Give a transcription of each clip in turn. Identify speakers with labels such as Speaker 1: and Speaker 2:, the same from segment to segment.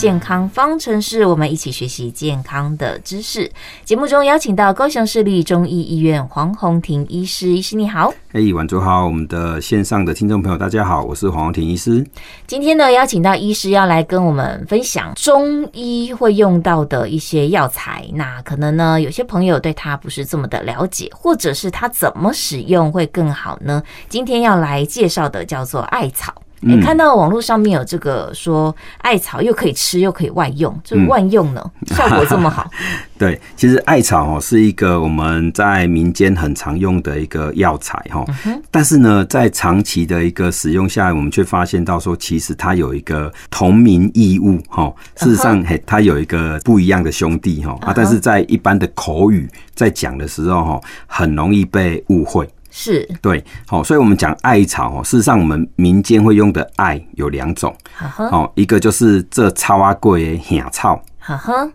Speaker 1: 健康方程式，我们一起学习健康的知识。节目中邀请到高雄市立中医医院黄宏庭医师，医师你好。
Speaker 2: 嘿，晚上好，我们的线上的听众朋友大家好，我是黄宏庭医师。
Speaker 1: 今天呢，邀请到医师要来跟我们分享中医会用到的一些药材。那可能呢，有些朋友对他不是这么的了解，或者是他怎么使用会更好呢？今天要来介绍的叫做艾草。你、欸、看到网络上面有这个说艾草又可以吃又可以外用，就是万用呢，嗯、效果这么好。
Speaker 2: 对，其实艾草哦是一个我们在民间很常用的一个药材哈，但是呢，在长期的一个使用下来，我们却发现到说，其实它有一个同名异物哈。事实上，嘿，它有一个不一样的兄弟哈啊，但是在一般的口语在讲的时候哈，很容易被误会。
Speaker 1: 是。
Speaker 2: 对，好，所以我们讲艾草哦，事实上我们民间会用的艾有两种，好，一个就是这草啊贵的香草，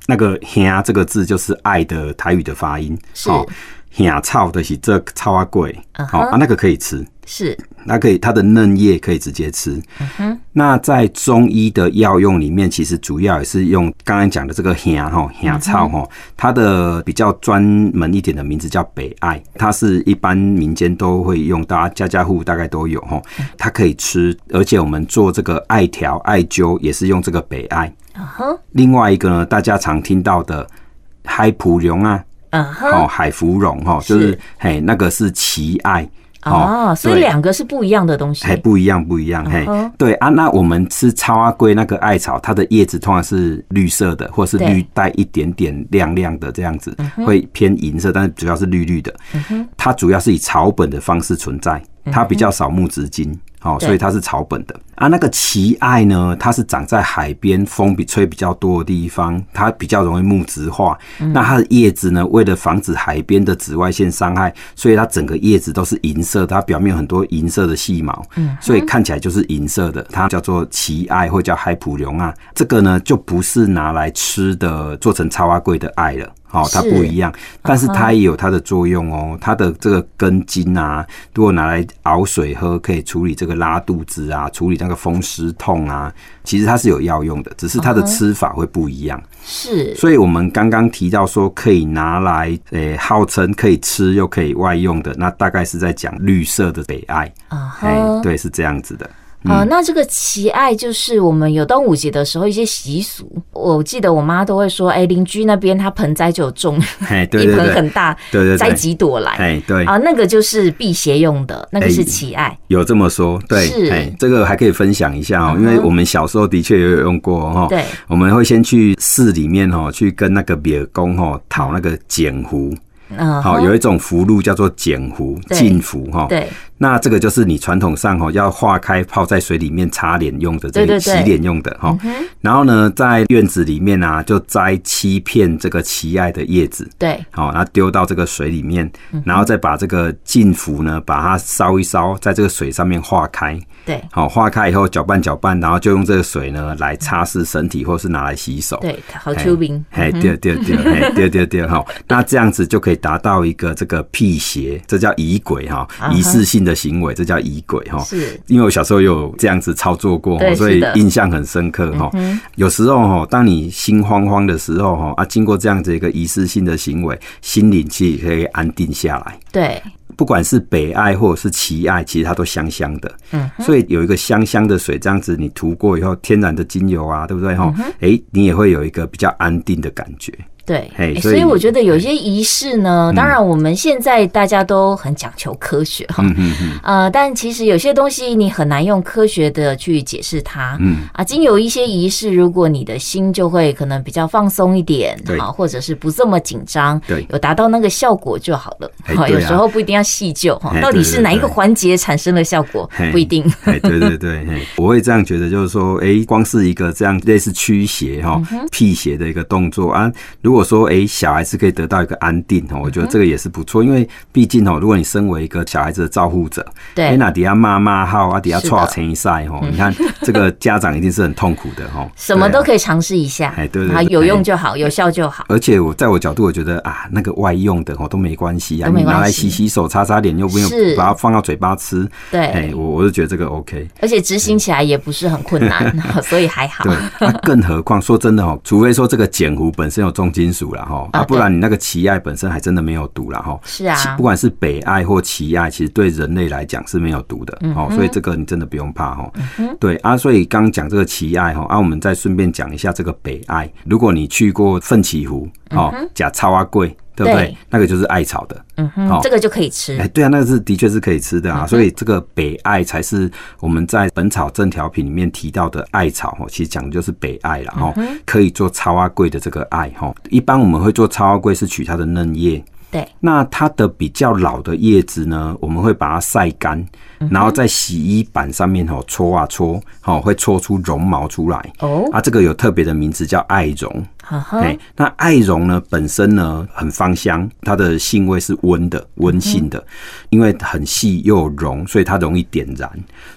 Speaker 2: 那个香这个字就是爱的台语的发音，是香草的是这草啊贵，好啊，那个可以吃。
Speaker 1: 是，
Speaker 2: 那可以，它的嫩叶可以直接吃。嗯哼。那在中医的药用里面，其实主要也是用刚刚讲的这个香哈香草哈，它的比较专门一点的名字叫北艾，它是一般民间都会用，大家家家户户大概都有哈。它可以吃，而且我们做这个艾条、艾灸也是用这个北艾。嗯哼。另外一个呢，大家常听到的海芙蓉啊，嗯哼，哦海芙蓉哈，就是。嘿那个是奇艾。
Speaker 1: 哦，所以两个是不一样的东西，
Speaker 2: 还不一样，不一样，嘿，对啊，那我们吃草阿贵那个艾草，它的叶子通常是绿色的，或是绿带一点点亮亮的这样子，会偏银色，但是主要是绿绿的，它主要是以草本的方式存在，它比较少木质茎。哦，所以它是草本的啊。那个奇艾呢，它是长在海边，风比吹比较多的地方，它比较容易木质化。那它的叶子呢，为了防止海边的紫外线伤害，所以它整个叶子都是银色，它表面很多银色的细毛，所以看起来就是银色的。它叫做奇艾，或叫海普龙啊。这个呢，就不是拿来吃的，做成草仔粿的艾了。哦，它不一样，但是它也有它的作用哦。它的这个根茎啊，如果拿来熬水喝，可以处理这个拉肚子啊，处理那个风湿痛啊。其实它是有药用的，只是它的吃法会不一样。
Speaker 1: 是，
Speaker 2: 所以我们刚刚提到说可以拿来，诶、欸，号称可以吃又可以外用的，那大概是在讲绿色的北艾。啊，哎，对，是这样子的。
Speaker 1: 啊、呃，那这个奇艾就是我们有端午节的时候一些习俗。我记得我妈都会说，哎，邻居那边他盆栽就有种 一盆很大，对对，摘几朵来。哎，对啊，那个就是辟邪用的，那个是奇艾。
Speaker 2: 有这么说，对，是这个还可以分享一下哦，因为我们小时候的确也有用过哈。对，我们会先去寺里面哦，去跟那个庙公哦讨那个剪符。好，有一种符箓叫做剪符、净符哈。对。那这个就是你传统上哈要化开泡在水里面擦脸用的，这个洗脸用的哈。然后呢，在院子里面啊，就摘七片这个奇艾的叶子，对，好，然后丢到这个水里面，然后再把这个净符呢，把它烧一烧，在这个水上面化开，对，好，化开以后搅拌搅拌，然后就用这个水呢来擦拭身体，或是拿来洗手，对，好出名，嘿，对对对，嘿，对对对，好，那这样子就可以达到一个这个辟邪，这叫仪轨哈，仪式性。的行为，这叫仪轨哈，是因为我小时候有这样子操作过，所以印象很深刻哈。有时候哈，当你心慌慌的时候哈，啊，经过这样子一个仪式性的行为，心灵其实可以安定下来。对，不管是北艾或者是奇艾，其实它都香香的。嗯，所以有一个香香的水，这样子你涂过以后，天然的精油啊，对不对哈？哎，你也会有一个比较安定的感觉。对，所以我觉得有些仪式呢，当然我们现在大家都很讲求科学哈，呃，但其实有些东西你很难用科学的去解释它，嗯。啊，经有一些仪式，如果你的心就会可能比较放松一点，好，或者是不这么紧张，对，有达到那个效果就好了。好，有时候不一定要细究哈，到底是哪一个环节产生了效果，不一定。对对对，我会这样觉得，就是说，哎，光是一个这样类似驱邪哈、辟邪的一个动作啊，如果果说哎、欸、小孩子可以得到一个安定哦，我觉得这个也是不错，因为毕竟哦，如果你身为一个小孩子的照护者，
Speaker 1: 对，
Speaker 2: 那底下骂骂号啊，底下剉成一赛哦，你看 这个家长一定是很痛苦的哦。
Speaker 1: 什么都可以尝试一下，哎，对对，有用就好，有效就好。
Speaker 2: 而且我在我角度，我觉得啊，那个外用的哦都没关系啊，你拿来洗洗手、擦擦脸，又不用把它放到嘴巴吃。对，哎，我我就觉得这个 OK。
Speaker 1: 而且执行起来也不是很困难，所以还好。
Speaker 2: 对，那更何况说真的哦，除非说这个碱糊本身有重金属了哈，啊，不然你那个奇艾本身还真的没有毒了哈。
Speaker 1: 是啊，
Speaker 2: 不管是北艾或奇艾，其实对人类来讲是没有毒的哦，所以这个你真的不用怕哈。对啊，所以刚讲这个奇艾哈，啊，我们再顺便讲一下这个北艾。如果你去过奋起湖哦，假超阿贵。对不对？那个就是艾草的，
Speaker 1: 嗯哼，这个就可以吃。
Speaker 2: 哎，对啊，那个是的确是可以吃的啊。所以这个北艾才是我们在《本草正调品》里面提到的艾草哦，其实讲的就是北艾了哈。可以做超阿贵的这个艾哈，一般我们会做超阿贵是取它的嫩叶。
Speaker 1: 对，
Speaker 2: 那它的比较老的叶子呢，我们会把它晒干，然后在洗衣板上面哦搓啊搓，哦会搓出绒毛出来。哦，啊，这个有特别的名字叫艾绒。哎，那艾绒呢本身呢很芳香，它的性味是温的，温性的，因为很细又有绒，所以它容易点燃。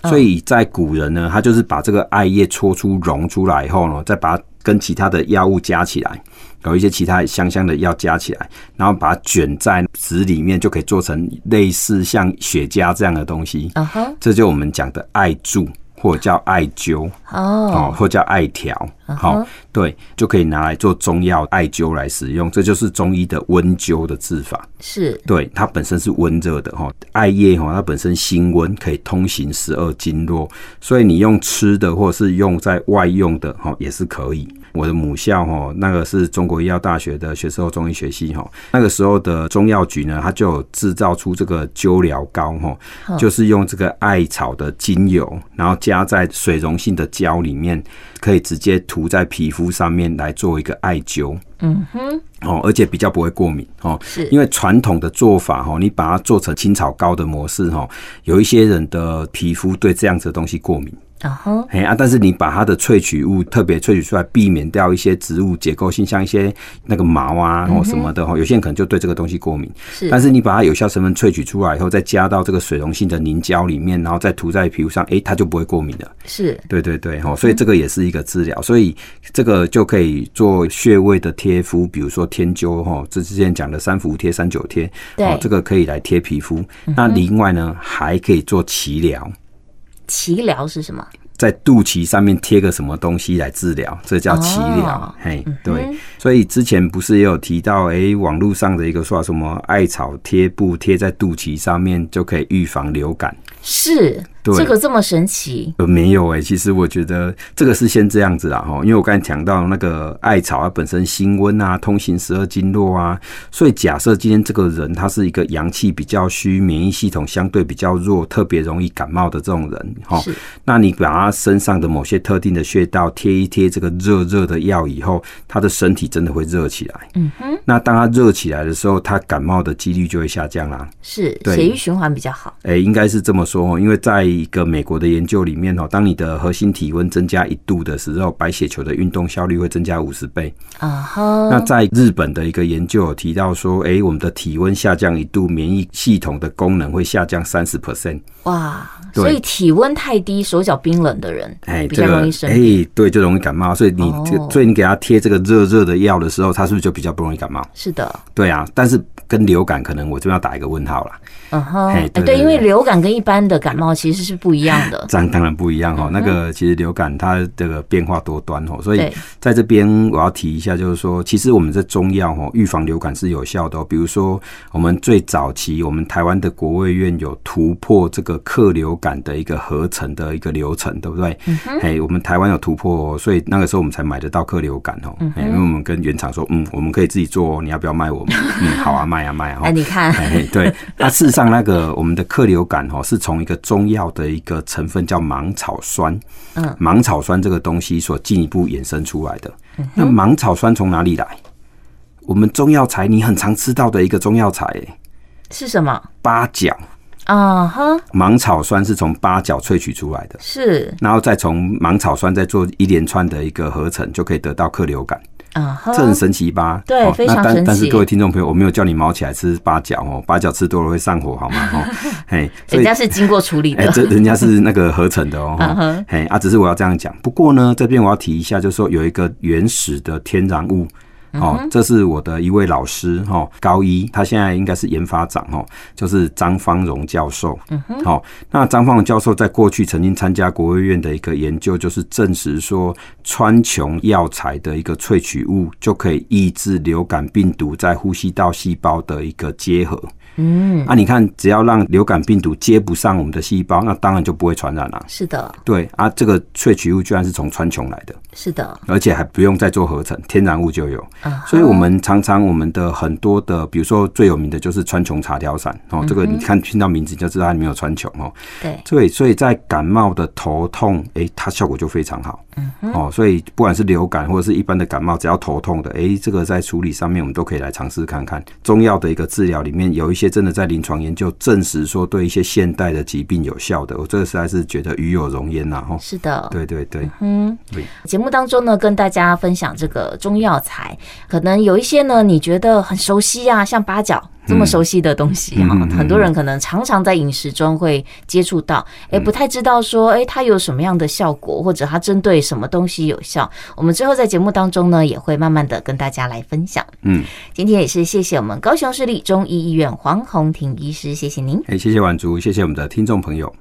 Speaker 2: 所以在古人呢，他就是把这个艾叶搓出绒出来以后呢，再把它跟其他的药物加起来。有一些其他香香的药加起来，然后把它卷在纸里面，就可以做成类似像雪茄这样的东西。Uh huh. 这就我们讲的艾柱，或者叫艾灸哦，或叫艾条。好、uh huh. 哦，对，就可以拿来做中药艾灸来使用。这就是中医的温灸的治法。是，对，它本身是温热的哈，艾叶哈，它本身辛温，可以通行十二经络，所以你用吃的或者是用在外用的哈，也是可以。我的母校哈，那个是中国医药大学的学士后中医学系哈，那个时候的中药局呢，它就有制造出这个灸疗膏哈，就是用这个艾草的精油，然后加在水溶性的胶里面，可以直接涂在皮肤上面来做一个艾灸。嗯哼，哦，而且比较不会过敏哦，是因为传统的做法哈，你把它做成青草膏的模式哈，有一些人的皮肤对这样子的东西过敏。啊哈，哎啊，但是你把它的萃取物特别萃取出来，避免掉一些植物结构性，像一些那个毛啊或什么的哈，有些人可能就对这个东西过敏。是，但是你把它有效成分萃取出来以后，再加到这个水溶性的凝胶里面，然后再涂在皮肤上，哎，它就不会过敏了。是，对对对，哈，所以这个也是一个治疗，所以这个就可以做穴位的贴敷，比如说天灸哈，这之前讲的三伏贴、三九贴，对，这个可以来贴皮肤。那另外呢，还可以做脐疗。
Speaker 1: 脐疗是什么？
Speaker 2: 在肚脐上面贴个什么东西来治疗，这叫脐疗。哦、嘿，对，嗯、所以之前不是也有提到，哎、欸，网络上的一个说什么艾草贴布贴在肚脐上面就可以预防流感。
Speaker 1: 是。这个这么神奇？
Speaker 2: 呃，没有哎、欸，其实我觉得这个是先这样子啦哈，因为我刚才讲到那个艾草它本身辛温啊，通行十二经络啊，所以假设今天这个人他是一个阳气比较虚，免疫系统相对比较弱，特别容易感冒的这种人哈，那你把他身上的某些特定的穴道贴一贴这个热热的药以后，他的身体真的会热起来。嗯哼，那当他热起来的时候，他感冒的几率就会下降啦。
Speaker 1: 是，血液循环比较好。
Speaker 2: 哎、欸，应该是这么说哦，因为在一个美国的研究里面哦，当你的核心体温增加一度的时候，白血球的运动效率会增加五十倍。啊哈。那在日本的一个研究有提到说，哎，我们的体温下降一度，免疫系统的功能会下降三十 percent。哇，所
Speaker 1: 以体温太低，手脚冰冷的人，哎，比较容易生病。
Speaker 2: 哎，对，就容易感冒。所以你，所以你给他贴这个热热的药的时候，他是不是就比较不容易感冒？
Speaker 1: 是的。
Speaker 2: 对啊，但是跟流感可能我这边要打一个问号了。嗯哼，
Speaker 1: 哎，对，因为流感跟一般的感冒其实是不一样的。
Speaker 2: 这样当然不一样哈，那个其实流感它这个变化多端哦，所以在这边我要提一下，就是说，其实我们这中药哦，预防流感是有效的。比如说，我们最早期我们台湾的国卫院有突破这个客流感的一个合成的一个流程，对不对？嗯哼，哎，我们台湾有突破，所以那个时候我们才买得到客流感哦。嗯，因为我们跟原厂说，嗯，我们可以自己做，你要不要卖我们？嗯，好啊，卖啊，卖啊。
Speaker 1: 哎，你看，
Speaker 2: 哎，对，那事实上那个我们的客流感哦，是从一个中药的一个成分叫芒草酸，嗯，芒草酸这个东西所进一步衍生出来的。那芒草酸从哪里来？我们中药材你很常吃到的一个中药材，
Speaker 1: 是什么？
Speaker 2: 八角
Speaker 1: 啊哈，
Speaker 2: 芒草酸是从八角萃取出来的，
Speaker 1: 是，
Speaker 2: 然后再从芒草酸再做一连串的一个合成，就可以得到克流感。
Speaker 1: 啊，
Speaker 2: 这很神奇吧？
Speaker 1: 对，非常神奇。
Speaker 2: 但但是各位听众朋友，我没有叫你毛起来吃八角哦，八角吃多了会上火，好吗？哦，嘿，
Speaker 1: 人家是经过处理的，
Speaker 2: 这人家是那个合成的哦，嘿啊，只是我要这样讲。不过呢，这边我要提一下，就是说有一个原始的天然物。哦，这是我的一位老师哈，高一，他现在应该是研发长哦，就是张芳荣教授。嗯哼，好，那张芳荣教授在过去曾经参加国务院的一个研究，就是证实说川穹药材的一个萃取物就可以抑制流感病毒在呼吸道细胞的一个结合。嗯，啊，你看，只要让流感病毒接不上我们的细胞，那当然就不会传染了。
Speaker 1: 是的，
Speaker 2: 对啊，这个萃取物居然是从川穹来的。
Speaker 1: 是的，
Speaker 2: 而且还不用再做合成，天然物就有。所以我们常常我们的很多的，比如说最有名的就是川穹茶条散哦，这个你看听到名字就知道它里面有川穹哦。
Speaker 1: 对，
Speaker 2: 所以所以在感冒的头痛，哎，它效果就非常好。嗯哦，所以不管是流感或者是一般的感冒，只要头痛的，哎，这个在处理上面我们都可以来尝试看看。中药的一个治疗里面有一些。真的在临床研究证实说，对一些现代的疾病有效的，我这个实在是觉得与有荣焉呐！哈，
Speaker 1: 是的，
Speaker 2: 对对对，
Speaker 1: 嗯，对。节目当中呢，跟大家分享这个中药材，可能有一些呢，你觉得很熟悉啊，像八角。这么熟悉的东西哈，很多人可能常常在饮食中会接触到，哎，不太知道说，哎，它有什么样的效果，或者它针对什么东西有效。我们之后在节目当中呢，也会慢慢的跟大家来分享。嗯，今天也是谢谢我们高雄市立中医医院黄宏庭医师，谢谢您。
Speaker 2: 哎，谢谢婉竹，谢谢我们的听众朋友。